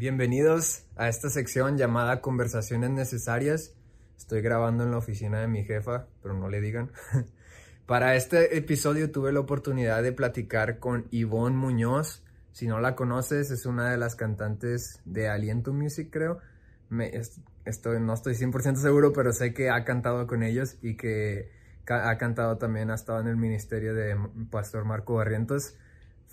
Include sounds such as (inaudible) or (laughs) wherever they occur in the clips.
Bienvenidos a esta sección llamada Conversaciones Necesarias. Estoy grabando en la oficina de mi jefa, pero no le digan. (laughs) Para este episodio tuve la oportunidad de platicar con Yvonne Muñoz. Si no la conoces, es una de las cantantes de Aliento Music, creo. Me, estoy, no estoy 100% seguro, pero sé que ha cantado con ellos y que ha cantado también, ha estado en el ministerio de Pastor Marco Barrientos.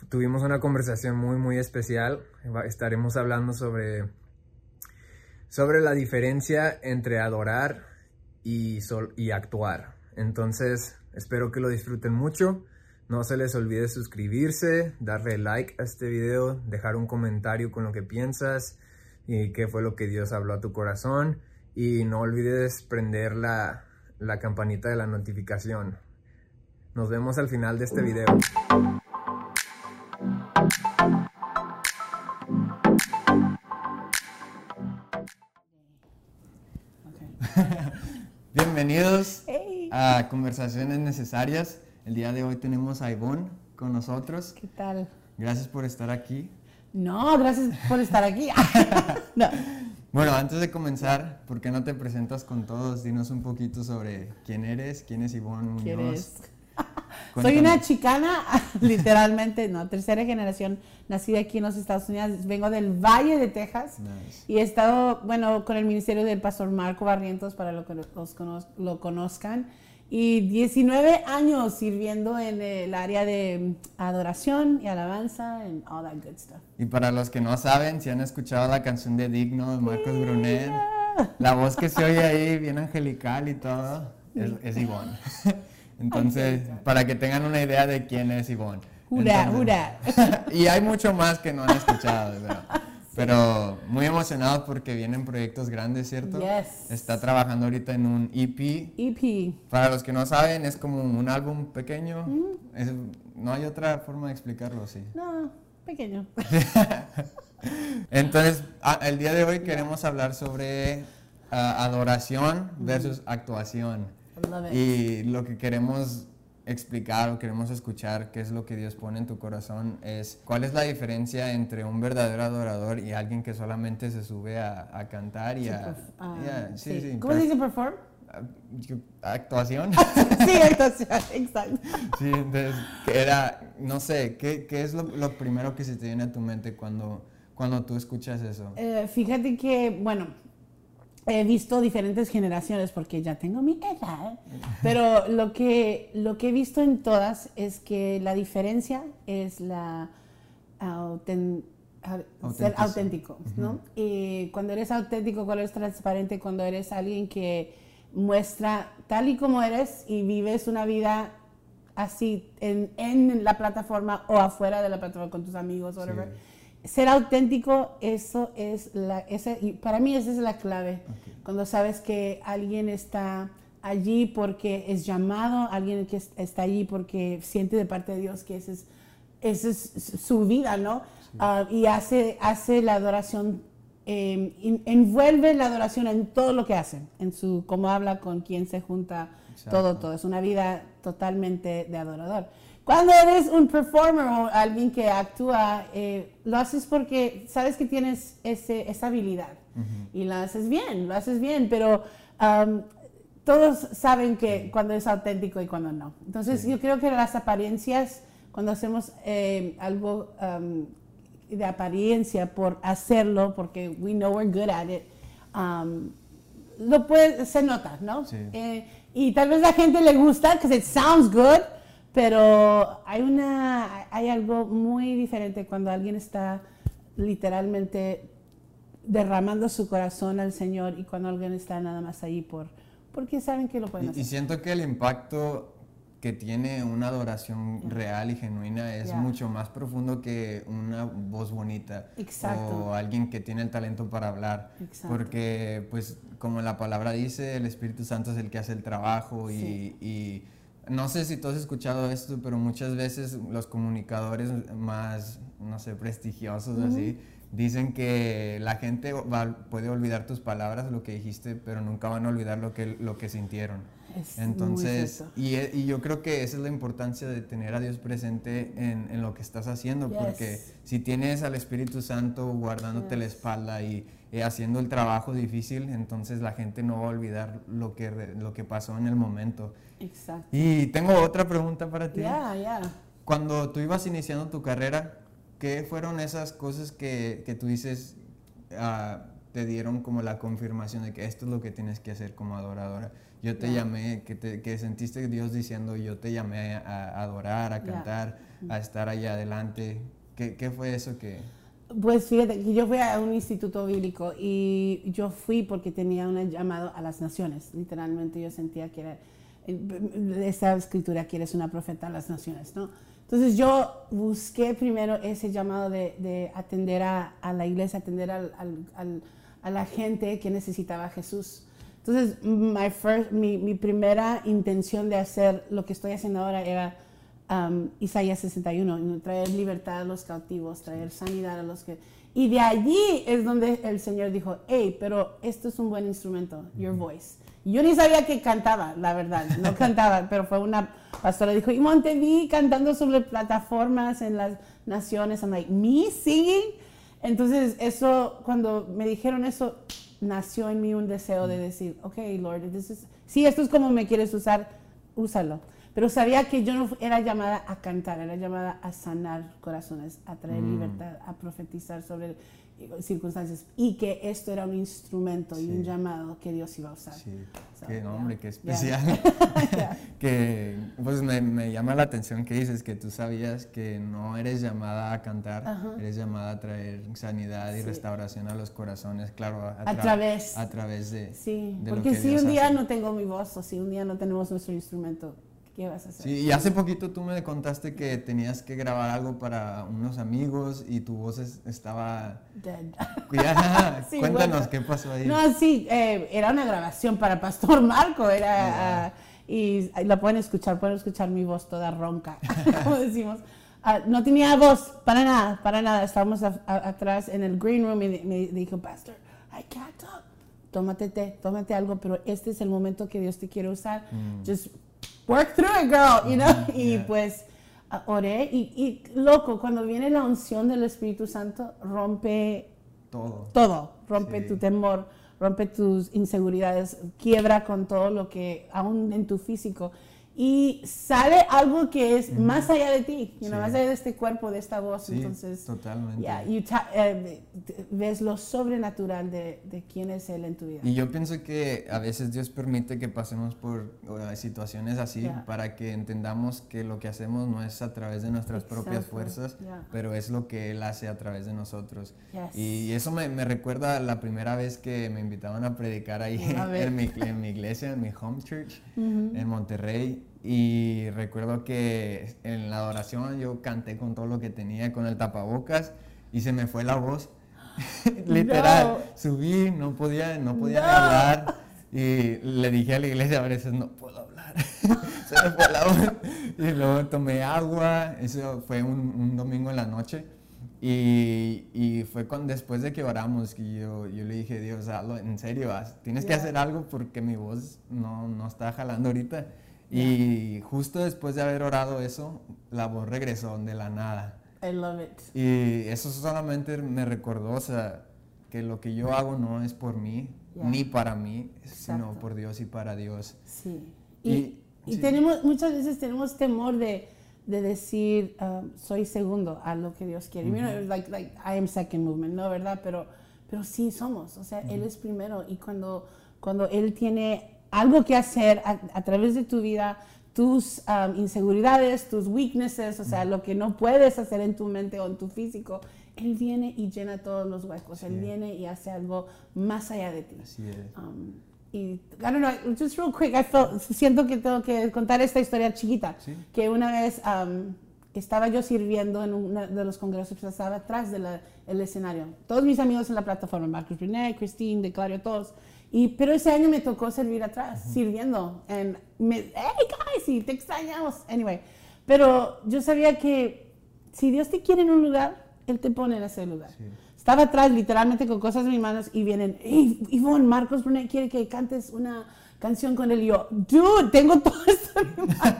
Tuvimos una conversación muy, muy especial. Estaremos hablando sobre, sobre la diferencia entre adorar y, sol, y actuar. Entonces, espero que lo disfruten mucho. No se les olvide suscribirse, darle like a este video, dejar un comentario con lo que piensas y qué fue lo que Dios habló a tu corazón. Y no olvides prender la, la campanita de la notificación. Nos vemos al final de este video. A Conversaciones Necesarias. El día de hoy tenemos a Ivonne con nosotros. ¿Qué tal? Gracias por estar aquí. No, gracias por estar aquí. (laughs) Bueno, antes de comenzar, ¿por qué no te presentas con todos? Dinos un poquito sobre quién eres, quién es Ivonne Muñoz. ¿Quién eres? Soy una chicana, (laughs) literalmente, no, tercera generación, nacida aquí en los Estados Unidos. Vengo del Valle de Texas y he estado, bueno, con el ministerio del pastor Marco Barrientos, para lo que los lo conozcan. Y 19 años sirviendo en el área de adoración y alabanza and all that good stuff. Y para los que no saben, si han escuchado la canción de Digno de Marcos Brunet, la voz que se oye ahí, bien angelical y todo, es, es Ivonne. (laughs) Entonces, para que tengan una idea de quién es Ivonne. Jura, jura. (laughs) y hay mucho más que no han escuchado, ¿verdad? Pero muy emocionado porque vienen proyectos grandes, ¿cierto? Yes. Está trabajando ahorita en un EP. EP. Para los que no saben, es como un álbum pequeño. no hay otra forma de explicarlo, ¿sí? No, pequeño. (laughs) Entonces, el día de hoy queremos hablar sobre ah, adoración versus actuación. Y lo que queremos explicar o queremos escuchar qué es lo que Dios pone en tu corazón es cuál es la diferencia entre un verdadero adorador y alguien que solamente se sube a, cantar y a... Ah, ¿Cómo se dice perform? Ah, actuación. (laughs) sí, actuación, exacto. Sí, entonces, era, no sé, ¿qué, qué es lo, lo, primero que se te viene a tu mente cuando, cuando tú escuchas eso? Eh, fíjate que, bueno, he visto diferentes generaciones porque ya tengo mi edad, pero lo que, lo que he visto en todas es que la diferencia es la ser auténtico, ¿no? Y cuando eres auténtico, cuando eres transparente, cuando eres alguien que muestra tal y como eres y vives una vida así en, en la plataforma o afuera de la plataforma con tus amigos, whatever ser auténtico, eso es la, ese, para mí esa es la clave. Cuando sabes que alguien está allí porque es llamado, alguien que está allí porque siente de parte de Dios que esa es, ese es su vida, ¿no? Ah, y hace, hace la adoración, em, envuelve la adoración en todo lo que hace, en su, cómo habla, con quién se junta, todo, todo. Es una vida totalmente de adorador. Cuando eres un performer o alguien que actúa, eh, lo haces porque sabes que tienes ese, esa habilidad. Y lo haces bien, lo haces bien, pero um, todos saben que cuando es auténtico y cuando no. Entonces yo creo que las apariencias, cuando hacemos eh, algo um, de apariencia por hacerlo, porque we know we're good at it, um, lo puede, se nota, ¿no? Eh, y tal vez la gente le gusta, because it sounds good, pero hay, una, hay algo muy diferente cuando alguien está literalmente derramando su corazón al Señor y cuando alguien está nada más ahí por, porque saben que lo pueden hacer. Y siento que el impacto que tiene una adoración real y genuina es mucho más profundo que una voz bonita Exacto. o alguien que tiene el talento para hablar Exacto. porque pues como la palabra dice el Espíritu Santo es el que hace el trabajo y no sé si tú has escuchado esto, pero muchas veces los comunicadores más, no sé, prestigiosos así, dicen que la gente puede olvidar tus palabras, lo que dijiste, pero nunca van a olvidar lo que, lo que sintieron. Es Entonces, y, y yo creo que esa es la importancia de tener a Dios presente en, en lo que estás haciendo, porque si tienes al Espíritu Santo guardándote la espalda y eh, haciendo el trabajo difícil, entonces la gente no va a olvidar lo que, lo que pasó en el momento. Exacto. Y tengo otra pregunta para ti. Ya, ya. Cuando tú ibas iniciando tu carrera, ¿qué fueron esas cosas que, que tú dices ah, te dieron como la confirmación de que esto es lo que tienes que hacer como adoradora? Yo te Ya. llamé, que, te- que sentiste Dios diciendo, yo te llamé a, a adorar, a cantar, a estar allá adelante. ¿Qué, qué fue eso que...? Pues fíjate que yo fui a un instituto bíblico y yo fui porque tenía un llamado a las naciones. Literalmente yo sentía que era eh, esta escritura que eres una profeta a las naciones, ¿no? Entonces yo busqué primero ese llamado de, de atender a, a la iglesia, atender al- al- al- a la gente que necesitaba a Jesús. Entonces my first, mi, mi primera intención de hacer lo que estoy haciendo ahora era um, Isaías 61, traer libertad a los cautivos, traer sanidad a los que... Y de allí es donde el Señor dijo, hey, pero esto es un buen instrumento, your voice. Yo ni sabía que cantaba, la verdad, no (laughs) cantaba, pero fue una pastora, dijo, y te vi cantando sobre plataformas en las naciones. I'm like, me singing? Entonces, eso, cuando me dijeron eso, nació en mí un deseo de decir, ok, Lord, this is- si esto es como me quieres usar, úsalo. Pero sabía que yo no era llamada a cantar, era llamada a sanar corazones, a traer Mm. libertad, a profetizar sobre circunstancias y que esto era un instrumento y Sí. un llamado que Dios iba a usar. Sí, So, qué yeah. nombre, qué Yeah. especial. (laughs) Yeah. (laughs) que pues me, me llama la atención que dices que tú sabías que no eres llamada a cantar, Ajá. eres llamada a traer sanidad y Sí. restauración a los corazones, claro, a, A tra- través. a través de, Sí, de lo porque que si Dios un día hace. no tengo mi voz o si un día no tenemos nuestro instrumento, ¿qué vas a hacer? Sí, y hace poquito tú me contaste que tenías que grabar algo para unos amigos y tu voz es- estaba... Dead. (laughs) (laughs) Sí, cuéntanos bueno. qué pasó ahí. No, sí, eh, era una grabación para Pastor Marco, era, ah, y la pueden escuchar, pueden escuchar mi voz toda ronca, (laughs) como decimos. Ah, no tenía voz, para nada, para nada. Estábamos a- a- atrás en el green room y me dijo, Pastor, I can't talk. Tómate té, tómate algo, pero este es el momento que Dios te quiere usar. Just work through it, girl, you know? Y yeah. pues oré y, y, loco, cuando viene la unción del Espíritu Santo, rompe Todo. todo, rompe Sí. tu temor, rompe tus inseguridades, quiebra con todo lo que aún en tu físico y sale algo que es más allá de ti, you know, Sí. más allá de este cuerpo, de esta voz, Sí, entonces totalmente. ya, you eh, ves lo sobrenatural de, de quién es él en tu vida. Y yo pienso que a veces Dios permite que pasemos por situaciones así Yeah. para que entendamos que lo que hacemos no es a través de nuestras propias Exacto, fuerzas, yeah. pero es lo que Él hace a través de nosotros. Yes. Y eso me, me recuerda la primera vez que me invitaban a predicar ahí A (laughs) en mi, en mi iglesia, en mi home church, en Monterrey. Y recuerdo que en la adoración yo canté con todo lo que tenía, con el tapabocas, y se me fue la voz. (laughs) Literal, No. subí, no podía, no podía No. hablar. Y le dije a la iglesia a veces, no puedo hablar. (laughs) se me fue la voz. Y luego tomé agua, eso fue un, un domingo en la noche. Y, y fue con, después de que oramos que yo, yo le dije, Dios, hazlo, en serio, haz- tienes que Yeah. hacer algo porque mi voz no, no está jalando ahorita. Y justo después de haber orado eso, la voz regresó de la nada. I love it. Y eso solamente me recordó, o sea, que lo que yo hago no es por mí, Yeah. ni para mí, sino Exacto. por Dios y para Dios. Sí. Y- Y, y sí. tenemos, muchas veces tenemos temor de, de decir, um, soy segundo a lo que Dios quiere. You know, like, like, I am second movement, ¿no? ¿Verdad? Pero, pero sí somos, o sea, Él es primero. Y cuando, cuando Él tiene algo que hacer a, a través de tu vida, tus um, inseguridades, tus weaknesses, o sea, lo que no puedes hacer en tu mente o en tu físico, Él viene y llena todos los huecos. Él viene y hace algo más allá de ti. Así es. Um, y, I don't know, just real quick, I felt, siento que tengo que contar esta historia chiquita. Sí. Que una vez um, estaba yo sirviendo en uno de los congresos, estaba atrás del escenario. Todos mis amigos en la plataforma, Marcos Brunet, Christine, De Clario, todos. Y, pero ese año me tocó servir atrás, sirviendo. And me, hey guys, sí, te extrañamos. Anyway, pero yo sabía que si Dios te quiere en un lugar, Él te pone en ese lugar. Sí. Estaba atrás literalmente con cosas en mis manos y vienen, hey, Ivonne, Marcos Brunet quiere que cantes una canción con él. Y yo, dude, tengo (laughs) todo esto en mi mano.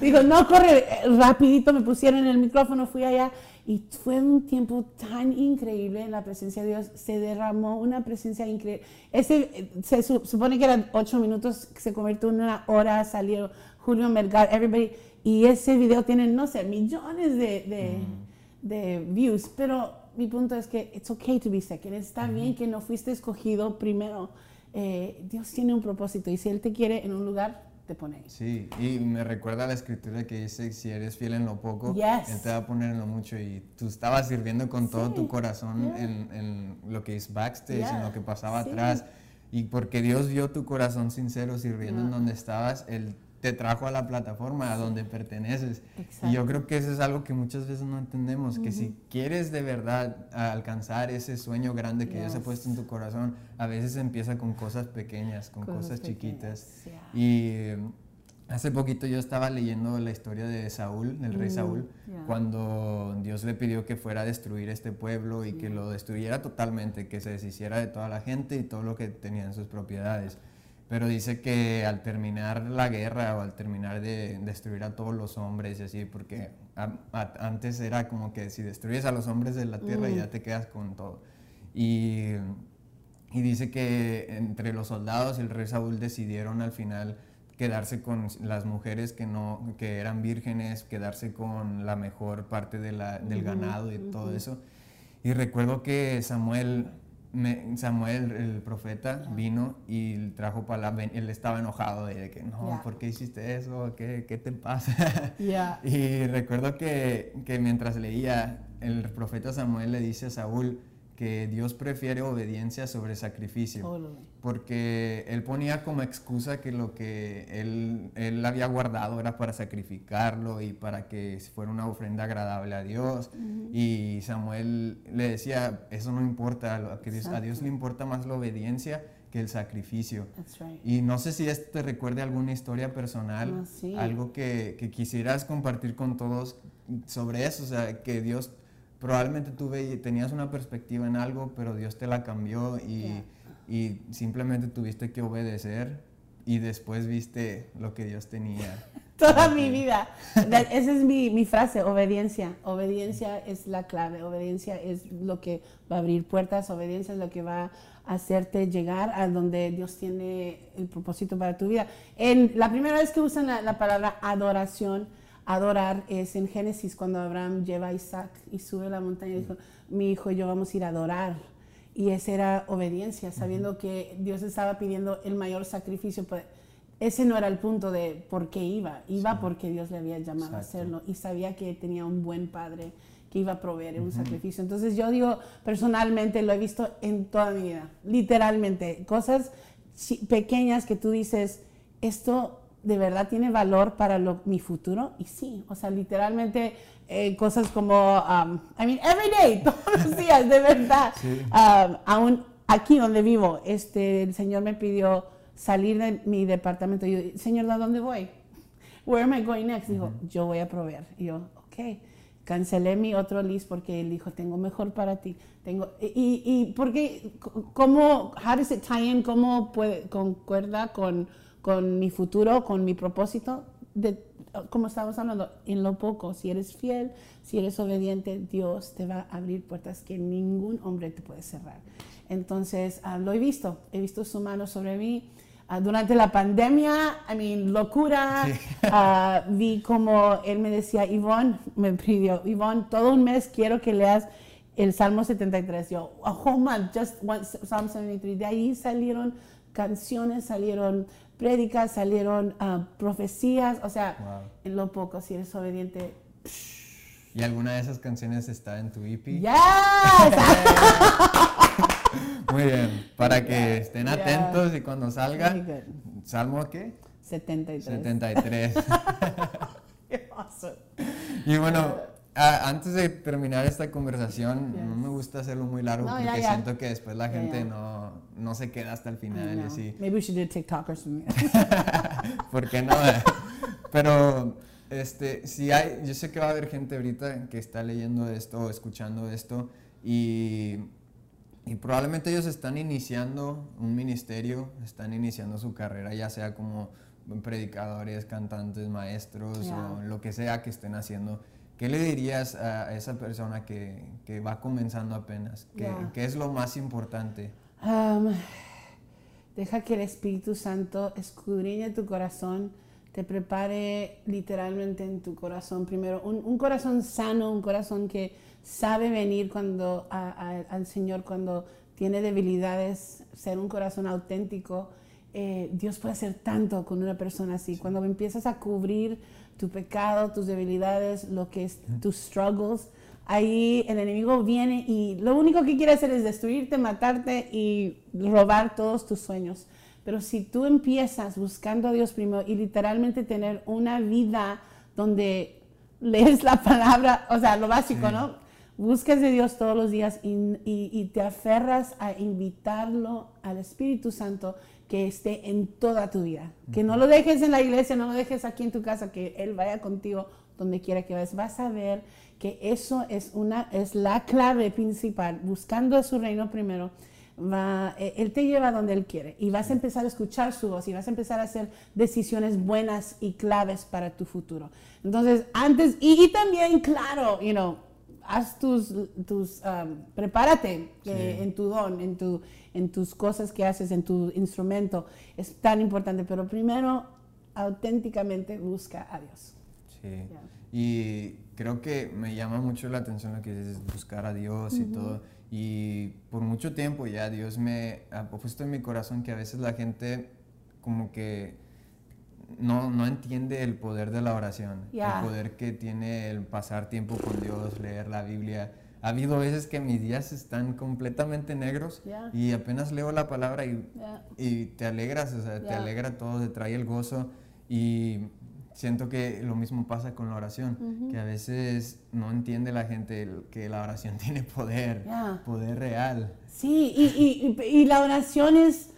Digo, no, corre, rapidito me pusieron el micrófono, fui allá. Y fue un tiempo tan increíble en la presencia de Dios. Se derramó una presencia increíble. Ese, se supone que eran ocho minutos, se convirtió en una hora, salió Julio Melgar, everybody. Y ese video tiene, no sé, millones de, de, mm. de views. Pero mi punto es que it's okay to be second. Está bien que no fuiste escogido primero. Eh, Dios tiene un propósito y si Él te quiere en un lugar, te pone ahí. Sí, y me recuerda la escritura que dice, si eres fiel en lo poco, Él te va a poner en lo mucho. Y tú estabas sirviendo con todo tu corazón en, en, lo que es backstage, en lo que pasaba atrás. Y porque Dios vio tu corazón sincero sirviendo en donde estabas, Él te trajo a la plataforma a donde perteneces. Y yo creo que eso es algo que muchas veces no entendemos, que si quieres de verdad alcanzar ese sueño grande que Dios ha puesto en tu corazón, a veces empieza con cosas pequeñas, con cosas, chiquitas. Y hace poquito yo estaba leyendo la historia de Saúl, del rey Saúl, cuando Dios le pidió que fuera a destruir este pueblo y que lo destruyera totalmente, que se deshiciera de toda la gente y todo lo que tenía en sus propiedades pero dice que al terminar la guerra o al terminar de destruir a todos los hombres y así, porque antes era como que si destruyes a los hombres de la tierra ya te quedas con todo. Y, y, dice que entre los soldados el rey Saúl decidieron al final quedarse con las mujeres que no que eran vírgenes, quedarse con la mejor parte de la, del ganado y todo eso. Y recuerdo que Samuel Samuel, el profeta, vino y trajo palabra. Él estaba enojado de que, no, ¿por qué hiciste eso? ¿Qué, qué te pasa? (laughs) y recuerdo que, que mientras leía, el profeta Samuel le dice a Saúl, que Dios prefiere obediencia sobre sacrificio, porque él ponía como excusa que lo que él, él, había guardado era para sacrificarlo y para que fuera una ofrenda agradable a Dios. Y Samuel le decía, eso no importa, a, que Dios, a Dios le importa más la obediencia que el sacrificio. Y no sé si esto te recuerde alguna historia personal, algo que, que quisieras compartir con todos sobre eso, o sea, que Dios probablemente tú tenías una perspectiva en algo, pero Dios te la cambió y, y, simplemente tuviste que obedecer y después viste lo que Dios tenía. (laughs) Toda mi vida. Esa es mi, mi, frase, obediencia. Obediencia es la clave, obediencia es lo que va a abrir puertas, obediencia es lo que va a hacerte llegar a donde Dios tiene el propósito para tu vida. En, la primera vez que usan la, la palabra adoración, Adorar es en Génesis cuando Abraham lleva a Isaac y sube la montaña y dijo, mi hijo y yo vamos a ir a adorar. Y esa era obediencia, sabiendo que Dios estaba pidiendo el mayor sacrificio. Pues, ese no era el punto de por qué iba, iba porque Dios le había llamado a hacerlo y sabía que tenía un buen padre que iba a proveer un sacrificio. Entonces yo digo, personalmente lo he visto en toda mi vida, literalmente, cosas pequeñas que tú dices, esto de verdad tiene valor para mi futuro? Y sí, o sea, literalmente eh, cosas como, um, I mean, every day, (laughs) todos los días, de verdad. Um, aún aquí donde vivo, este, el Señor me pidió salir de mi departamento. Yo, Señor, ¿a dónde voy? Where am I going next? Dijo, yo voy a proveer. Y yo, ok. Cancelé mi otro list porque él dijo, tengo mejor para ti. Tengo, y, y porque, ¿cómo, how does it tie in? ¿Cómo puede, concuerda con con mi futuro, con mi propósito, de, como estamos hablando, en lo poco, si eres fiel, si eres obediente, Dios te va a abrir puertas que ningún hombre te puede cerrar. Entonces, ah, lo he visto, he visto su mano sobre mí. Ah, durante la pandemia, I mean, locura, (laughs) ah, vi como él me decía, Ivonne, me pidió, Ivonne, todo un mes quiero que leas el Salmo 73. Yo, a whole month, just one, Psalm 73. De ahí salieron canciones, salieron prédicas, salieron uh, profecías, o sea, en lo poco, si eres obediente. ¿Y alguna de esas canciones está en tu EP? ¡Yes! (laughs) Muy bien, para que estén atentos y cuando salga, ¿Salmo qué? 73. 73. (laughs) Y bueno, antes de terminar esta conversación, no me gusta hacerlo muy largo porque siento que después la gente no, no, se queda hasta el final y así. Maybe we should do TikTok or something. (laughs) ¿Por qué no? (laughs) Pero este, si hay, yo sé que va a haber gente ahorita que está leyendo esto o escuchando esto y y probablemente ellos están iniciando un ministerio, están iniciando su carrera, ya sea como predicadores, cantantes, maestros o lo que sea que estén haciendo. ¿Qué le dirías a esa persona que, que va comenzando apenas? ¿Qué, ¿Qué, es lo más importante? Um, deja que el Espíritu Santo escudriñe tu corazón, te prepare literalmente en tu corazón primero. Un, un corazón sano, un corazón que sabe venir cuando al Señor cuando tiene debilidades, ser un corazón auténtico. Eh, Dios puede hacer tanto con una persona así. Cuando empiezas a cubrir tu pecado, tus debilidades, lo que es tus struggles, ahí el enemigo viene y lo único que quiere hacer es destruirte, matarte y robar todos tus sueños. Pero si tú empiezas buscando a Dios primero y literalmente tener una vida donde lees la palabra, o sea, lo básico, ¿no? buscas de Dios todos los días y, te aferras a invitarlo al Espíritu Santo que esté en toda tu vida. Que no lo dejes en la iglesia, no lo dejes aquí en tu casa, que Él vaya contigo donde quiera que vayas. Vas a ver que eso es, una, es la clave principal. Buscando a su reino primero, va, eh, Él te lleva donde Él quiere y vas a empezar a escuchar su voz y vas a empezar a hacer decisiones buenas y claves para tu futuro. Entonces, antes, y, y también, claro, you know, haz tus, tus um, prepárate eh, en tu don, en, tu, en tus cosas que haces, en tu instrumento. Es tan importante, pero primero auténticamente busca a Dios. Sí. Y creo que me llama mucho la atención lo que dices, buscar a Dios y todo. Y por mucho tiempo ya Dios me ha puesto en mi corazón que a veces la gente como que no, no entiende el poder de la oración, el poder que tiene el pasar tiempo con Dios, leer la Biblia. Ha habido veces que mis días están completamente negros y apenas leo la palabra y, y te alegras, o sea, te alegra todo, te trae el gozo y siento que lo mismo pasa con la oración, que a veces no entiende la gente que la oración (laughs) tiene poder, poder real. Sí, y, y, y la oración es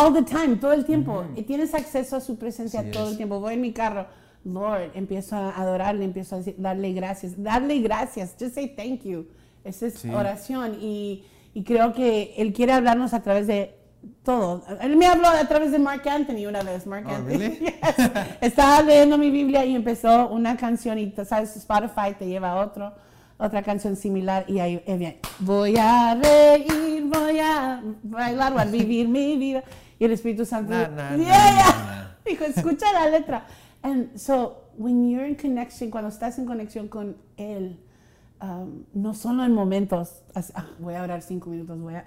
all the time, todo el tiempo. Y tienes acceso a su presencia todo el tiempo. Voy en mi carro, Lord, empiezo a adorarle, empiezo a darle gracias. Darle gracias, just say thank you. Esa es oración. Y, y, creo que Él quiere hablarnos a través de todo. Él me habló a través de Mark Anthony una vez. Mark oh, Anthony. (laughs) Estaba leyendo mi Biblia y empezó una canción y, ¿sabes? Spotify te lleva a otro otra canción similar y ahí bien. Voy a reír, voy a bailar, voy a vivir mi vida. Y el Espíritu Santo dijo, escucha la letra. And so, when you're in connection, cuando estás en conexión con Él, um, no solo en momentos, ah, voy a orar cinco minutos, voy a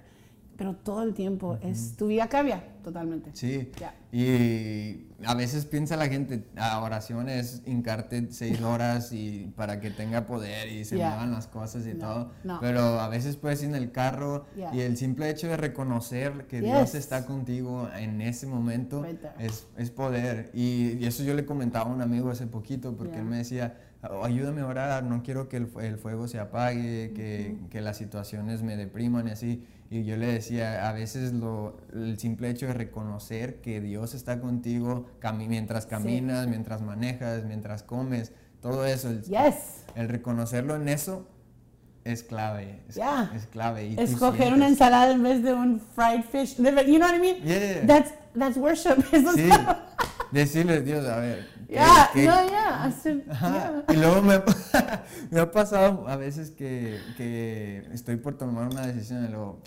pero todo el tiempo es tu vida cambia totalmente. Sí. Y a veces piensa la gente, la oración es hincarte seis (laughs) horas y para que tenga poder y se muevan las cosas y todo. Pero a veces puedes ir en el carro y el simple hecho de reconocer que Dios está contigo en ese momento es, es, poder. Y, eso yo le comentaba a un amigo hace poquito porque él me decía, ayúdame a orar, no quiero que el, el fuego se apague, que, que las situaciones me depriman y así. Y yo le decía, a veces lo, el simple hecho de reconocer que Dios está contigo mientras caminas, mientras manejas, mientras comes, todo eso, el, el reconocerlo en eso es clave. Es, es clave. Y Escoger una ensalada en vez de un fried fish. You know what I mean? Yeah. That's, that's worship. (laughs) sí. Decirle, Dios, a ver. Ya, no, ya. Y luego me, (laughs) me, ha pasado a veces que, que estoy por tomar una decisión y luego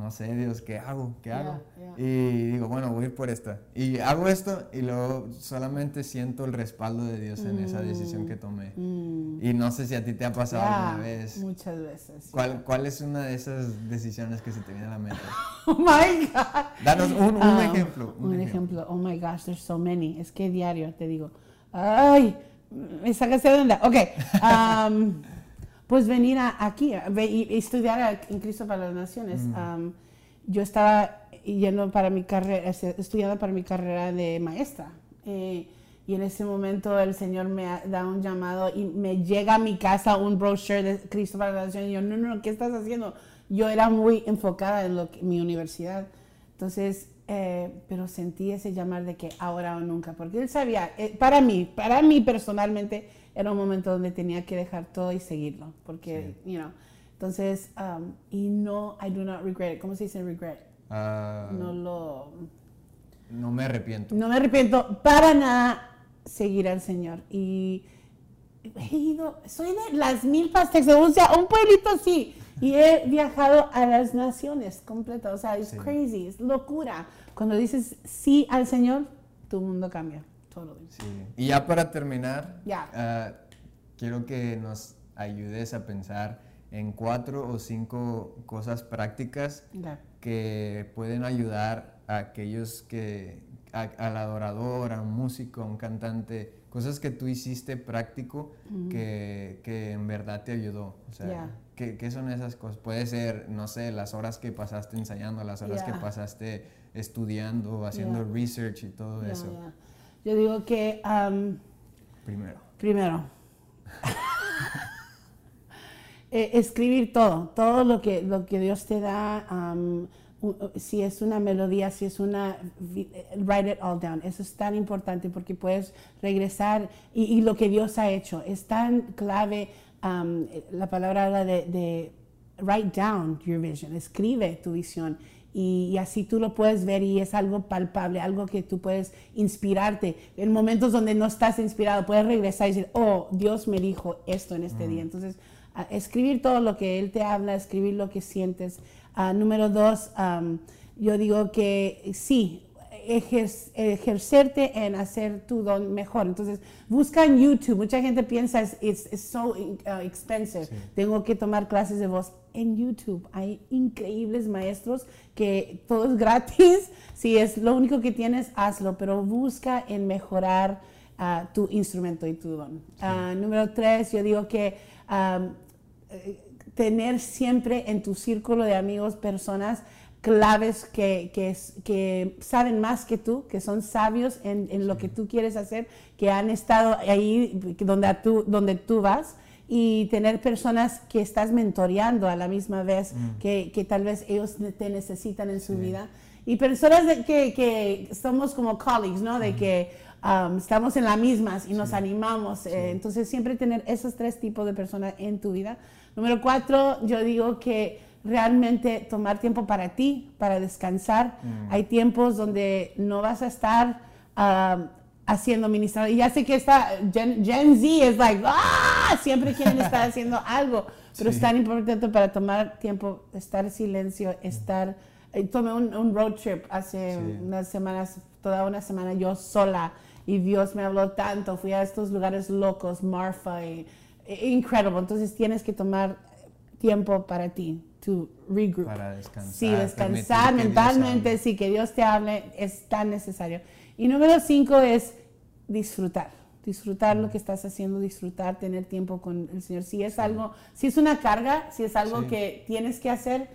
no sé, Dios, ¿qué hago? ¿Qué hago? Y digo, bueno, voy a ir por esta. Y hago esto y luego solamente siento el respaldo de Dios en esa decisión que tomé. Mm. Y no sé si a ti te ha pasado alguna vez. Muchas veces. ¿Cuál, ¿Cuál, es una de esas decisiones que se te viene a la mente? (laughs) oh my God. Danos un, un um, ejemplo. Un, ejemplo. Oh my gosh, there's so many. Es que diario te digo, ay, me sacaste de onda. Ok. (laughs) Um, pues venir aquí y estudiar en Cristo para las Naciones. Mm. yo estaba yendo para mi carrera, estudiando para mi carrera de maestra. Eh, y en ese momento el Señor me da un llamado y me llega a mi casa un brochure de Cristo para las Naciones. Y yo, no, no, ¿qué estás haciendo? Yo era muy enfocada en lo mi universidad. Entonces, eh, pero sentí ese llamar de que ahora o nunca, porque él sabía, eh, para mí, para mí personalmente, era un momento donde tenía que dejar todo y seguirlo, porque, you know, Entonces, um, y no, I do not regret it. ¿Cómo se dice regret? Ah, No lo... no me arrepiento. No me arrepiento para nada seguir al Señor. Y he ido, soy de las milpas Texas, o sea, un pueblito así. Y he viajado a las naciones completas. O sea, es Sí. crazy, es locura. Cuando dices sí al Señor, tu mundo cambia. Totally. Sí. Y ya para terminar, Ya. ah, quiero que nos ayudes a pensar en cuatro o cinco cosas prácticas que pueden ayudar a aquellos que, a- al adorador, a un músico, a un cantante, cosas que tú hiciste práctico que, que en verdad te ayudó. O sea, Ya. ¿qué, qué son esas cosas? Puede ser, no sé, las horas que pasaste ensayando, las horas que pasaste estudiando, haciendo research y todo eso. Yo digo que um, Primero. Primero, (laughs) eh, escribir todo, todo lo que, lo que Dios te da, si es una melodía, si es una, eh, write it all down. Eso es tan importante porque puedes regresar y, y lo que Dios ha hecho. Es tan clave, eh, la palabra habla de, de write down your vision, escribe tu visión. Y, y así tú lo puedes ver y es algo palpable, algo que tú puedes inspirarte. En momentos donde no estás inspirado, puedes regresar y decir, oh, Dios me dijo esto en este día. Entonces, escribir todo lo que Él te habla, escribir lo que sientes. Ah, número dos, am, yo digo que sí, ejer- ejercerte en hacer tu don mejor. Entonces, busca en YouTube. Mucha gente piensa, es it's, it's so uh, expensive. Tengo que tomar clases de voz. En YouTube hay increíbles maestros que todo es (laughs) gratis. Si es lo único que tienes, hazlo, pero busca en mejorar ah, tu instrumento y tu don. Ah, número tres, yo digo que eh, tener siempre en tu círculo de amigos personas claves que, que, que saben más que tú, que son sabios en, en lo que tú quieres hacer, que han estado ahí donde tú, donde tú vas y tener personas que estás mentoreando a la misma vez, que, que tal vez ellos te necesitan en su vida. Y personas de que, que somos como colleagues, ¿no? De que um, estamos en las mismas y nos animamos. eh, entonces, siempre tener esos tres tipos de personas en tu vida. Número cuatro, yo digo que realmente tomar tiempo para ti, para descansar. Hay tiempos donde no vas a estar um, haciendo ministrado. Y ya sé que esta Gen, Gen Z es like, ¡ah! Siempre quieren (laughs) estar haciendo algo. Pero Sí. es tan importante para tomar tiempo, estar en silencio, estar... eh, Tomé un, un road trip hace Sí. unas semanas, toda una semana yo sola. Y Dios me habló tanto. Fui a estos lugares locos, Marfa, y, incredible. Entonces tienes que tomar tiempo para ti, to regroup. Para descansar, Sí, descansar mentalmente, sí, que Dios te hable, es tan necesario. Y número cinco es disfrutar. Disfrutar lo que estás haciendo, disfrutar, tener tiempo con el Señor. Si es algo, si es una carga, si es algo Sí. que tienes que hacer,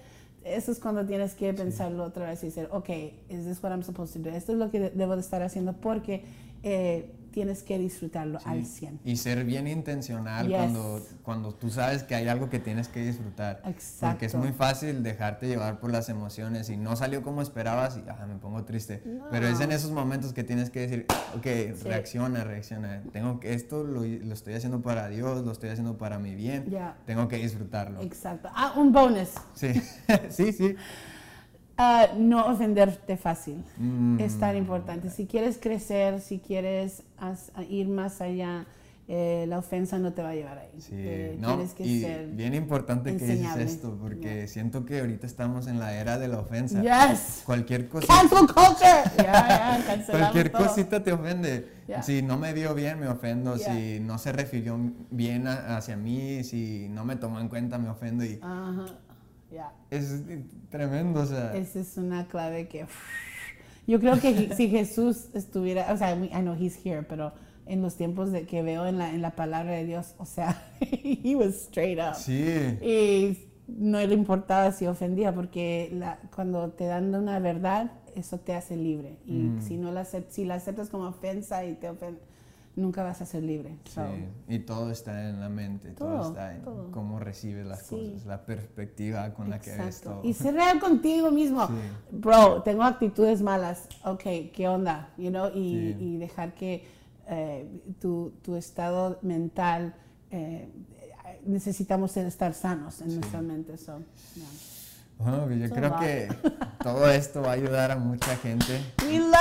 eso es cuando tienes que pensarlo otra vez y decir, ok, is this what I'm supposed to do? Esto es lo que de- debo de estar haciendo porque eh, tienes que disfrutarlo Sí. al 100. Y ser bien intencional Yes. cuando, cuando tú sabes que hay algo que tienes que disfrutar. Porque es Exacto. muy fácil dejarte llevar por las emociones y no salió como esperabas y ah, me pongo triste. Pero es en esos momentos que tienes que decir, ok, reacciona, reacciona. Tengo que esto lo, lo estoy haciendo para Dios, lo estoy haciendo para mi bien. Ya. Tengo que disfrutarlo. Exacto. Ah, un bonus. Sí, (laughs) sí, sí. Ah, no ofenderte fácil. Mm, Es tan importante. Si quieres crecer, si quieres as- ir más allá, eh, la ofensa no te va a llevar ahí. Sí, Eh, no, tienes que y ser. bien importante que dices esto, porque siento que ahorita estamos en la era de la ofensa. Yes. Cualquier cosita, Cancel culture. Ya, cancelamos cualquier todo. cosita te ofende. Si no me vio bien, me ofendo. Si no se refirió bien a- hacia mí, si no me tomó en cuenta, me ofendo. Y Ajá. Es tremendo, o sea. Esa es una clave que. Yo creo que (laughs) si Jesús estuviera, o sea, I know he's here, pero en los tiempos de que veo en la, en la palabra de Dios, o sea, (laughs) he was straight up. Sí, Y no le importaba si ofendía, porque la- cuando te dan una verdad, eso te hace libre. Y Mm. si, no la, si la aceptas como ofensa y te ofende, nunca vas a ser libre. sí. So, Y todo está en la mente, todo, Todo, está en todo. cómo recibes las Sí. cosas, la perspectiva con la que ves todo. Y ser real contigo mismo. Sí. Bro, tengo actitudes malas. Ok, ¿qué onda? You know? y, dejar que eh, tu, tu estado mental eh, necesitamos estar sanos en nuestra mente. So, yeah. Bueno, yo So creo que (laughs) todo esto va a ayudar a mucha gente. We love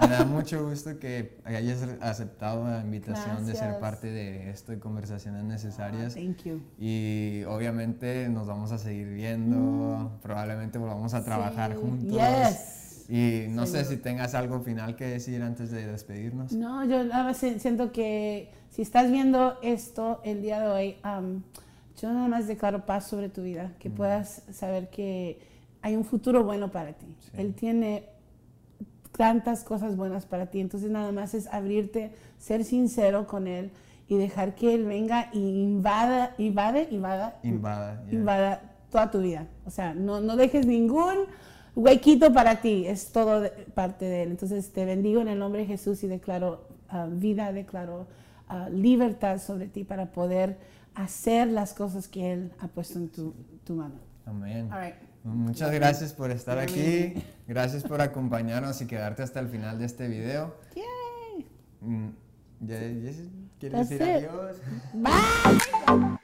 you! Me da mucho gusto que hayas aceptado la invitación de ser Gracias. parte de esto de conversaciones necesarias. Thank you. Y obviamente nos vamos a seguir viendo, probablemente volvamos a trabajar Mm. Sí, juntos. yes. Y no sé Seguro. si tengas algo final que decir antes de despedirnos. No, yo siento que si estás viendo esto el día de hoy, um, yo nada más declaro paz sobre tu vida, que puedas saber que hay un futuro bueno para ti. Sí. Él tiene tantas cosas buenas para ti, entonces nada más es abrirte, ser sincero con Él y dejar que Él venga y invada, invade, invada, Invada. yeah. invada toda tu vida. O sea, no, no dejes ningún huequito para ti, es todo de- parte de Él. Entonces te bendigo en el nombre de Jesús y declaro ah, vida, declaro ah, libertad sobre ti para poder hacer las cosas que Él ha puesto en tu, tu mano. Amén. All right. Muchas gracias por estar aquí. Gracias por acompañarnos y quedarte hasta el final de este video. Yay. Mm, ¿ya- ya- ¿Quieres That's decir it. adiós? Bye.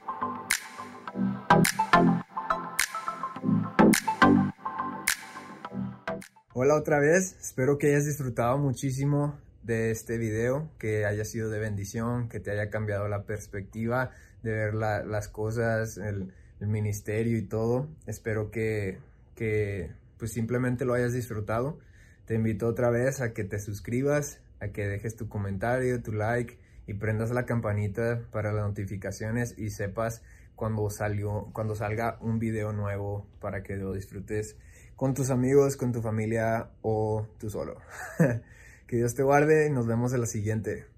Hola otra vez, espero que hayas disfrutado muchísimo de este video, que haya sido de bendición, que te haya cambiado la perspectiva de ver la- las cosas, el, el ministerio y todo. Espero que, que pues simplemente lo hayas disfrutado. Te invito otra vez a que te suscribas, a que dejes tu comentario, tu like y prendas la campanita para las notificaciones y sepas cuando salió, cuando salga un video nuevo para que lo disfrutes con tus amigos, con tu familia o tú solo. (laughs) que Dios te guarde y nos vemos en la siguiente.